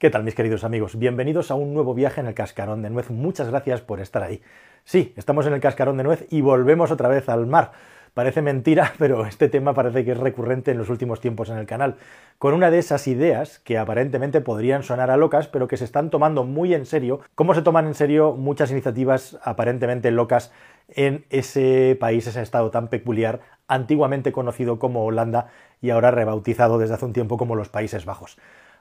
¿Qué tal mis queridos amigos? Bienvenidos a un nuevo viaje en el cascarón de nuez. Muchas gracias por estar ahí. Sí, estamos en el cascarón de nuez y volvemos otra vez al mar. Parece mentira, pero este tema parece que es recurrente en los últimos tiempos en el canal, con una de esas ideas que aparentemente podrían sonar a locas, pero que se están tomando muy en serio, como se toman en serio muchas iniciativas aparentemente locas en ese país, ese estado tan peculiar, antiguamente conocido como Holanda y ahora rebautizado desde hace un tiempo como los Países Bajos.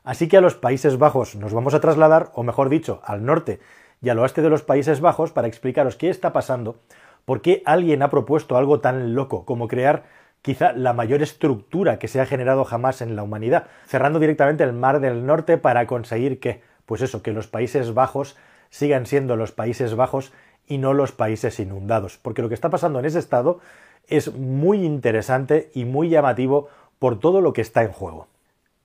Así que a los Países Bajos nos vamos a trasladar, o mejor dicho, al norte y al oeste de los Países Bajos para explicaros qué está pasando, por qué alguien ha propuesto algo tan loco como crear quizá la mayor estructura que se ha generado jamás en la humanidad, cerrando directamente el Mar del Norte para conseguir que, pues eso, que los Países Bajos sigan siendo los Países Bajos y no los países inundados, porque lo que está pasando en ese estado es muy interesante y muy llamativo por todo lo que está en juego.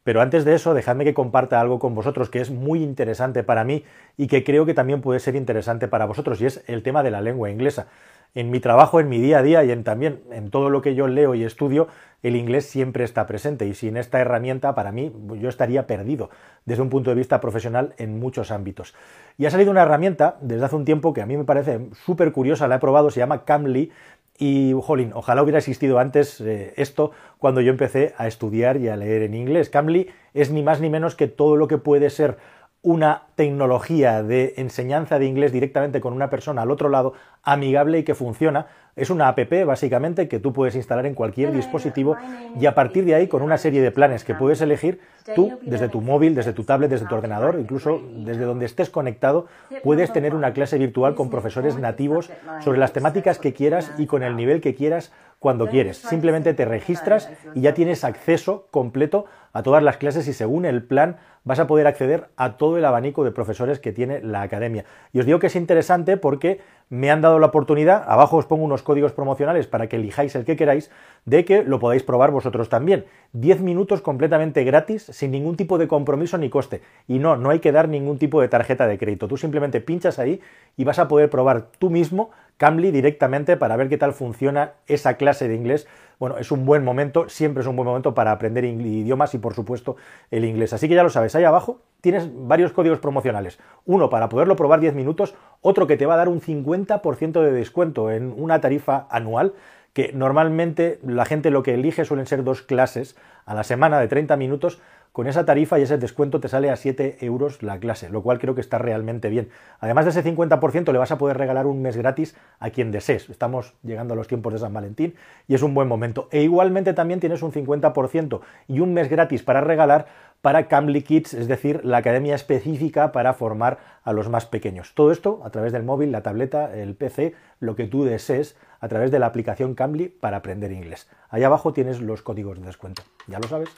Pero antes de eso, dejadme que comparta algo con vosotros que es muy interesante para mí y que creo que también puede ser interesante para vosotros, y es el tema de la lengua inglesa. En mi trabajo, en mi día a día y en, también en todo lo que yo leo y estudio, el inglés siempre está presente y sin esta herramienta, para mí, yo estaría perdido desde un punto de vista profesional en muchos ámbitos. Y ha salido una herramienta desde hace un tiempo que a mí me parece súper curiosa, la he probado, se llama Camly y, jolín, ojalá hubiera existido antes eh, esto cuando yo empecé a estudiar y a leer en inglés. Cambly es ni más ni menos que todo lo que puede ser una tecnología de enseñanza de inglés directamente con una persona al otro lado, amigable y que funciona. Es una app básicamente que tú puedes instalar en cualquier dispositivo y a partir de ahí con una serie de planes que puedes elegir tú desde tu móvil, desde tu tablet, desde tu ordenador, incluso desde donde estés conectado, puedes tener una clase virtual con profesores nativos sobre las temáticas que quieras y con el nivel que quieras cuando quieres. Simplemente te registras y ya tienes acceso completo a todas las clases y según el plan vas a poder acceder a todo el abanico de profesores que tiene la academia. Y os digo que es interesante porque me han dado la oportunidad, abajo os pongo unos códigos promocionales para que elijáis el que queráis, de que lo podáis probar vosotros también. 10 minutos completamente gratis, sin ningún tipo de compromiso ni coste. Y no, no hay que dar ningún tipo de tarjeta de crédito. Tú simplemente pinchas ahí y vas a poder probar tú mismo Cambly directamente para ver qué tal funciona esa clase de inglés. Bueno, es un buen momento, siempre es un buen momento para aprender idiomas y por supuesto el inglés. Así que ya lo sabes, ahí abajo tienes varios códigos promocionales. Uno para poderlo probar 10 minutos, otro que te va a dar un 50% de descuento en una tarifa anual que normalmente la gente lo que elige suelen ser dos clases a la semana de 30 minutos con esa tarifa y ese descuento te sale a 7 euros la clase, lo cual creo que está realmente bien. Además de ese 50% le vas a poder regalar un mes gratis a quien desees. Estamos llegando a los tiempos de San Valentín y es un buen momento. E igualmente también tienes un 50% y un mes gratis para regalar para Cambly Kids, es decir, la academia específica para formar a los más pequeños. Todo esto a través del móvil, la tableta, el PC, lo que tú desees, a través de la aplicación Cambly para aprender inglés. Allá abajo tienes los códigos de descuento. ¿Ya lo sabes?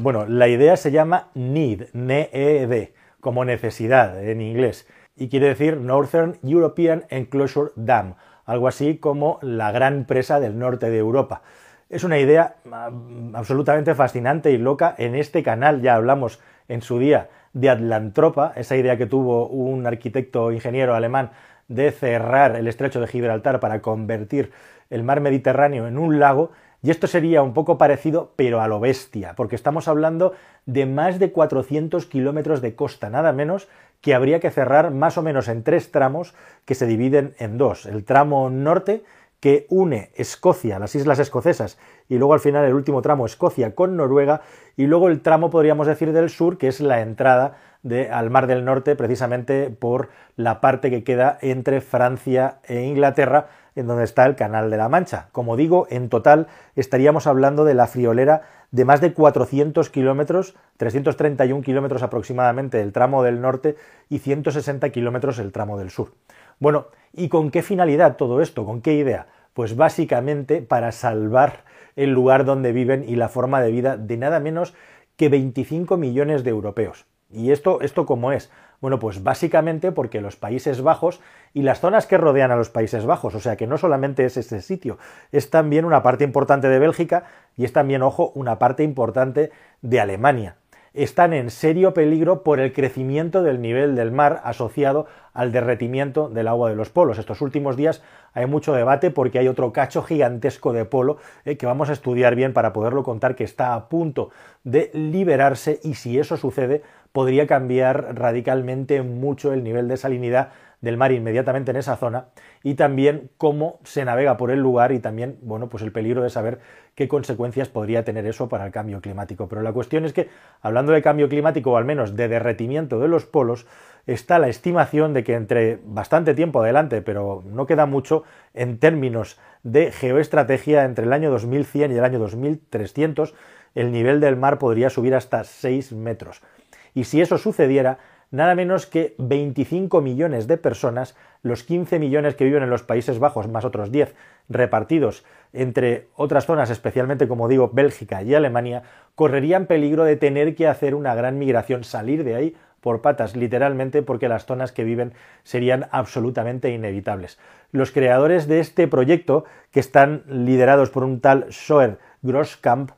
Bueno, la idea se llama NEED, NEED, como necesidad en inglés, y quiere decir Northern European Enclosure Dam, algo así como la gran presa del norte de Europa. Es una idea ah, absolutamente fascinante y loca. En este canal ya hablamos en su día de Atlantropa, esa idea que tuvo un arquitecto ingeniero alemán de cerrar el estrecho de Gibraltar para convertir el mar Mediterráneo en un lago y esto sería un poco parecido, pero a lo bestia, porque estamos hablando de más de 400 kilómetros de costa, nada menos que habría que cerrar más o menos en tres tramos que se dividen en dos. El tramo norte, que une Escocia, las islas escocesas, y luego al final el último tramo Escocia con Noruega, y luego el tramo, podríamos decir, del sur, que es la entrada al Mar del Norte, precisamente por la parte que queda entre Francia e Inglaterra, en donde está el Canal de la Mancha. Como digo, en total estaríamos hablando de la friolera de más de 400 kilómetros, 331 kilómetros aproximadamente el tramo del norte y 160 kilómetros el tramo del sur. Bueno, ¿y con qué finalidad todo esto? ¿Con qué idea? Pues básicamente para salvar el lugar donde viven y la forma de vida de nada menos que 25 millones de europeos. ¿Y esto, esto cómo es? Bueno, pues básicamente porque los Países Bajos y las zonas que rodean a los Países Bajos, o sea que no solamente es este sitio, es también una parte importante de Bélgica y es también, ojo, una parte importante de Alemania. están en serio peligro por el crecimiento del nivel del mar asociado al derretimiento del agua de los polos. Estos últimos días hay mucho debate porque hay otro cacho gigantesco de polo eh, que vamos a estudiar bien para poderlo contar que está a punto de liberarse y si eso sucede podría cambiar radicalmente mucho el nivel de salinidad del mar inmediatamente en esa zona y también cómo se navega por el lugar y también, bueno, pues el peligro de saber qué consecuencias podría tener eso para el cambio climático. Pero la cuestión es que, hablando de cambio climático o al menos de derretimiento de los polos, está la estimación de que entre bastante tiempo adelante, pero no queda mucho en términos de geoestrategia, entre el año 2100 y el año 2300, el nivel del mar podría subir hasta 6 metros. Y si eso sucediera, nada menos que 25 millones de personas, los 15 millones que viven en los Países Bajos, más otros 10 repartidos entre otras zonas, especialmente como digo Bélgica y Alemania, correrían peligro de tener que hacer una gran migración, salir de ahí por patas, literalmente, porque las zonas que viven serían absolutamente inevitables. Los creadores de este proyecto, que están liderados por un tal Schoer Grosskamp,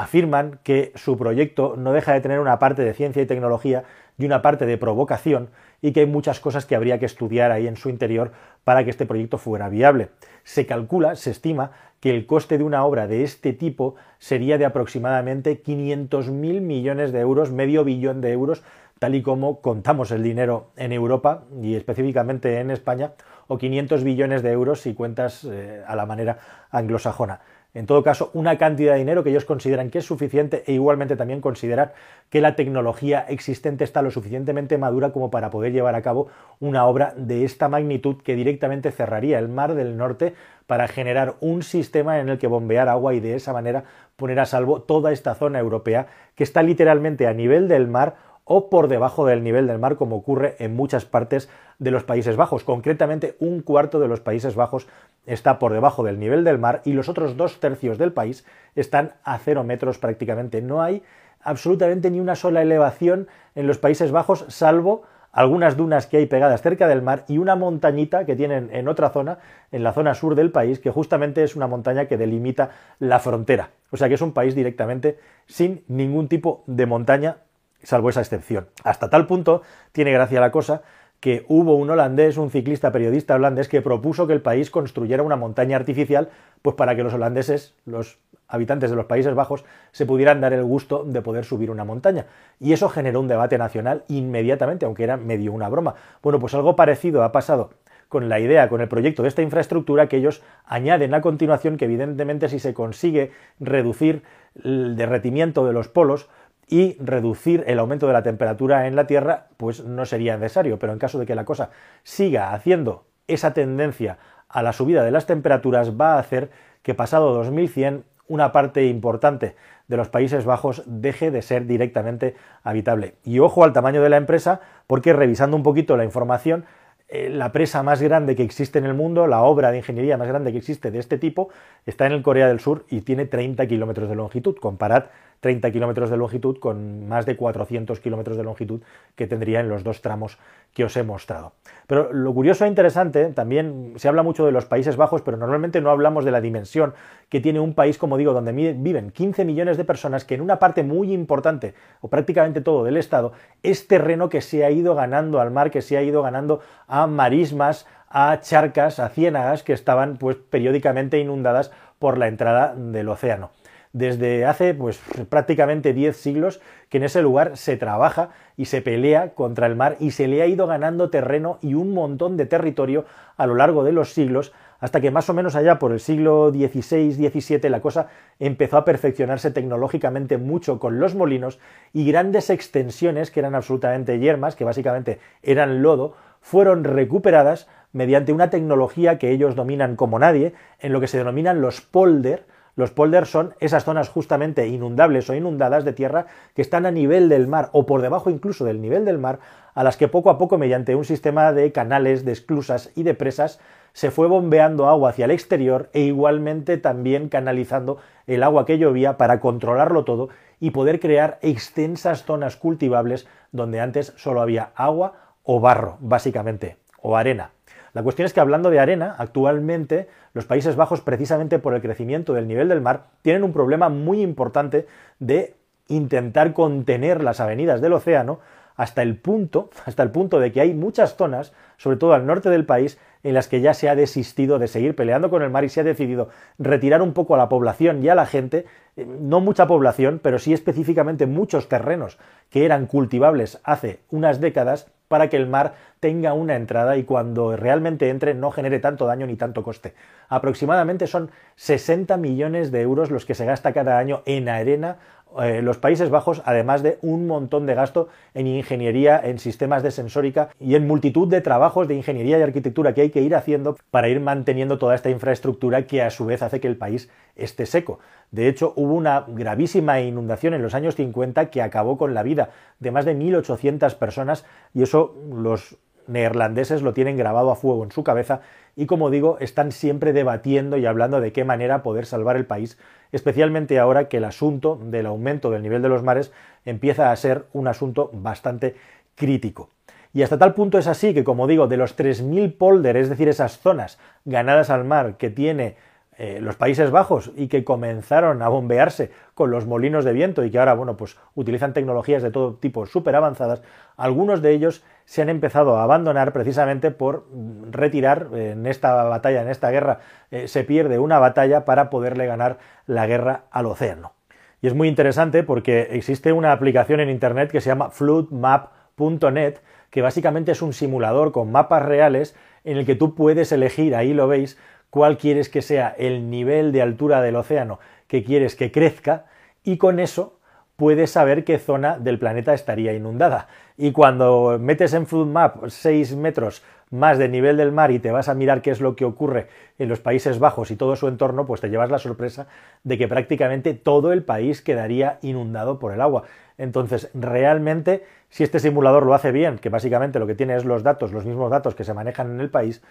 afirman que su proyecto no deja de tener una parte de ciencia y tecnología y una parte de provocación y que hay muchas cosas que habría que estudiar ahí en su interior para que este proyecto fuera viable. Se calcula, se estima, que el coste de una obra de este tipo sería de aproximadamente 500.000 millones de euros, medio billón de euros, tal y como contamos el dinero en Europa y específicamente en España, o 500 billones de euros si cuentas eh, a la manera anglosajona en todo caso, una cantidad de dinero que ellos consideran que es suficiente e igualmente también consideran que la tecnología existente está lo suficientemente madura como para poder llevar a cabo una obra de esta magnitud que directamente cerraría el Mar del Norte para generar un sistema en el que bombear agua y de esa manera poner a salvo toda esta zona europea que está literalmente a nivel del mar o por debajo del nivel del mar, como ocurre en muchas partes de los Países Bajos. Concretamente, un cuarto de los Países Bajos está por debajo del nivel del mar y los otros dos tercios del país están a cero metros prácticamente. No hay absolutamente ni una sola elevación en los Países Bajos, salvo algunas dunas que hay pegadas cerca del mar y una montañita que tienen en otra zona, en la zona sur del país, que justamente es una montaña que delimita la frontera. O sea que es un país directamente sin ningún tipo de montaña salvo esa excepción. Hasta tal punto tiene gracia la cosa que hubo un holandés, un ciclista periodista holandés, que propuso que el país construyera una montaña artificial, pues para que los holandeses, los habitantes de los Países Bajos, se pudieran dar el gusto de poder subir una montaña. Y eso generó un debate nacional inmediatamente, aunque era medio una broma. Bueno, pues algo parecido ha pasado con la idea, con el proyecto de esta infraestructura que ellos añaden a continuación que evidentemente si se consigue reducir el derretimiento de los polos, y reducir el aumento de la temperatura en la Tierra, pues no sería necesario. Pero en caso de que la cosa siga haciendo esa tendencia a la subida de las temperaturas, va a hacer que pasado 2100 una parte importante de los Países Bajos deje de ser directamente habitable. Y ojo al tamaño de la empresa, porque revisando un poquito la información, eh, la presa más grande que existe en el mundo, la obra de ingeniería más grande que existe de este tipo, está en el Corea del Sur y tiene 30 kilómetros de longitud. Comparad 30 kilómetros de longitud con más de 400 kilómetros de longitud que tendría en los dos tramos que os he mostrado. Pero lo curioso e interesante, también se habla mucho de los Países Bajos, pero normalmente no hablamos de la dimensión que tiene un país, como digo, donde viven 15 millones de personas, que en una parte muy importante, o prácticamente todo del Estado, es terreno que se ha ido ganando al mar, que se ha ido ganando a marismas, a charcas, a ciénagas que estaban pues periódicamente inundadas por la entrada del océano desde hace pues prácticamente 10 siglos que en ese lugar se trabaja y se pelea contra el mar y se le ha ido ganando terreno y un montón de territorio a lo largo de los siglos hasta que más o menos allá por el siglo XVI-XVII la cosa empezó a perfeccionarse tecnológicamente mucho con los molinos y grandes extensiones que eran absolutamente yermas, que básicamente eran lodo, fueron recuperadas mediante una tecnología que ellos dominan como nadie, en lo que se denominan los polder, los polders son esas zonas justamente inundables o inundadas de tierra que están a nivel del mar o por debajo incluso del nivel del mar, a las que poco a poco mediante un sistema de canales, de esclusas y de presas se fue bombeando agua hacia el exterior e igualmente también canalizando el agua que llovía para controlarlo todo y poder crear extensas zonas cultivables donde antes solo había agua o barro, básicamente, o arena. La cuestión es que hablando de arena, actualmente los Países Bajos, precisamente por el crecimiento del nivel del mar, tienen un problema muy importante de intentar contener las avenidas del océano hasta el punto, hasta el punto de que hay muchas zonas, sobre todo al norte del país, en las que ya se ha desistido de seguir peleando con el mar y se ha decidido retirar un poco a la población y a la gente, eh, no mucha población, pero sí específicamente muchos terrenos que eran cultivables hace unas décadas para que el mar tenga una entrada y cuando realmente entre no genere tanto daño ni tanto coste. Aproximadamente son 60 millones de euros los que se gasta cada año en arena eh, los Países Bajos, además de un montón de gasto en ingeniería, en sistemas de sensórica y en multitud de trabajos de ingeniería y arquitectura que hay que ir haciendo para ir manteniendo toda esta infraestructura que a su vez hace que el país esté seco. De hecho, hubo una gravísima inundación en los años 50 que acabó con la vida de más de 1.800 personas y eso los neerlandeses lo tienen grabado a fuego en su cabeza y como digo, están siempre debatiendo y hablando de qué manera poder salvar el país, especialmente ahora que el asunto del aumento del nivel de los mares empieza a ser un asunto bastante crítico. Y hasta tal punto es así que, como digo, de los 3.000 polders, es decir, esas zonas ganadas al mar que tiene eh, los Países Bajos y que comenzaron a bombearse con los molinos de viento y que ahora, bueno, pues utilizan tecnologías de todo tipo súper avanzadas, algunos de ellos se han empezado a abandonar precisamente por retirar eh, en esta batalla, en esta guerra, eh, se pierde una batalla para poderle ganar la guerra al océano. Y es muy interesante porque existe una aplicación en Internet que se llama floodmap.net, que básicamente es un simulador con mapas reales en el que tú puedes elegir, ahí lo veis, cuál quieres que sea el nivel de altura del océano que quieres que crezca y con eso puedes saber qué zona del planeta estaría inundada. Y cuando metes en FloodMap 6 metros más de nivel del mar y te vas a mirar qué es lo que ocurre en los Países Bajos y todo su entorno, pues te llevas la sorpresa de que prácticamente todo el país quedaría inundado por el agua. Entonces, realmente, si este simulador lo hace bien, que básicamente lo que tiene es los datos, los mismos datos que se manejan en el país,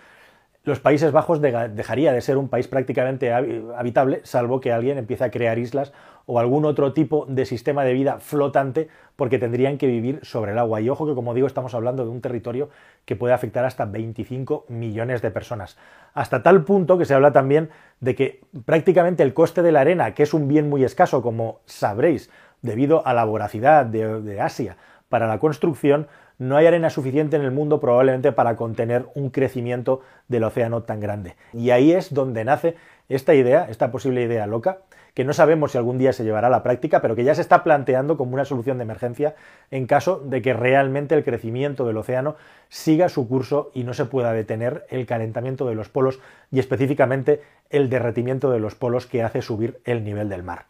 los Países Bajos dejaría de ser un país prácticamente habitable, salvo que alguien empiece a crear islas o algún otro tipo de sistema de vida flotante, porque tendrían que vivir sobre el agua. Y ojo que, como digo, estamos hablando de un territorio que puede afectar hasta 25 millones de personas. Hasta tal punto que se habla también de que prácticamente el coste de la arena, que es un bien muy escaso, como sabréis, debido a la voracidad de Asia para la construcción, no hay arena suficiente en el mundo probablemente para contener un crecimiento del océano tan grande. Y ahí es donde nace esta idea, esta posible idea loca, que no sabemos si algún día se llevará a la práctica, pero que ya se está planteando como una solución de emergencia en caso de que realmente el crecimiento del océano siga su curso y no se pueda detener el calentamiento de los polos y específicamente el derretimiento de los polos que hace subir el nivel del mar.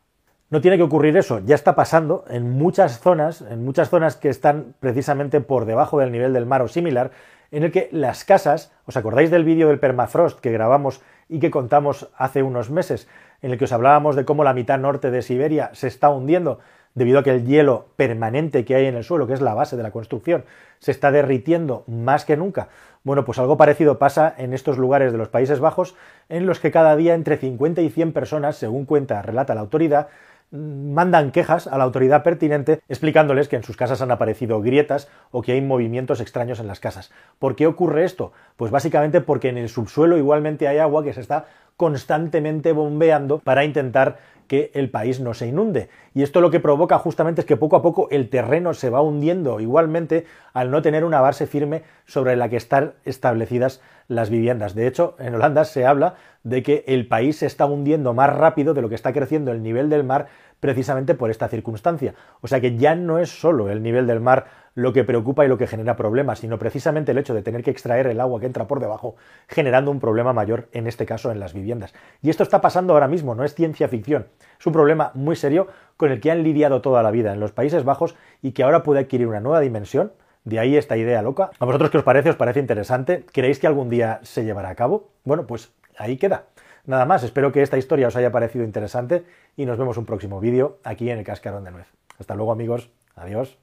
No tiene que ocurrir eso, ya está pasando en muchas zonas, en muchas zonas que están precisamente por debajo del nivel del mar o similar, en el que las casas, ¿os acordáis del vídeo del permafrost que grabamos y que contamos hace unos meses, en el que os hablábamos de cómo la mitad norte de Siberia se está hundiendo debido a que el hielo permanente que hay en el suelo, que es la base de la construcción, se está derritiendo más que nunca? Bueno, pues algo parecido pasa en estos lugares de los Países Bajos, en los que cada día entre 50 y 100 personas, según cuenta, relata la autoridad, mandan quejas a la autoridad pertinente explicándoles que en sus casas han aparecido grietas o que hay movimientos extraños en las casas. ¿Por qué ocurre esto? Pues básicamente porque en el subsuelo igualmente hay agua que se está constantemente bombeando para intentar que el país no se inunde. Y esto lo que provoca justamente es que poco a poco el terreno se va hundiendo igualmente al no tener una base firme sobre la que están establecidas las viviendas. De hecho, en Holanda se habla de que el país se está hundiendo más rápido de lo que está creciendo el nivel del mar precisamente por esta circunstancia. O sea que ya no es solo el nivel del mar lo que preocupa y lo que genera problemas, sino precisamente el hecho de tener que extraer el agua que entra por debajo, generando un problema mayor, en este caso en las viviendas. Y esto está pasando ahora mismo, no es ciencia ficción, es un problema muy serio con el que han lidiado toda la vida en los Países Bajos y que ahora puede adquirir una nueva dimensión. De ahí esta idea loca. ¿A vosotros qué os parece? ¿Os parece interesante? ¿Creéis que algún día se llevará a cabo? Bueno, pues ahí queda. Nada más, espero que esta historia os haya parecido interesante y nos vemos un próximo vídeo aquí en el Cascarón de Nuez. Hasta luego amigos, adiós.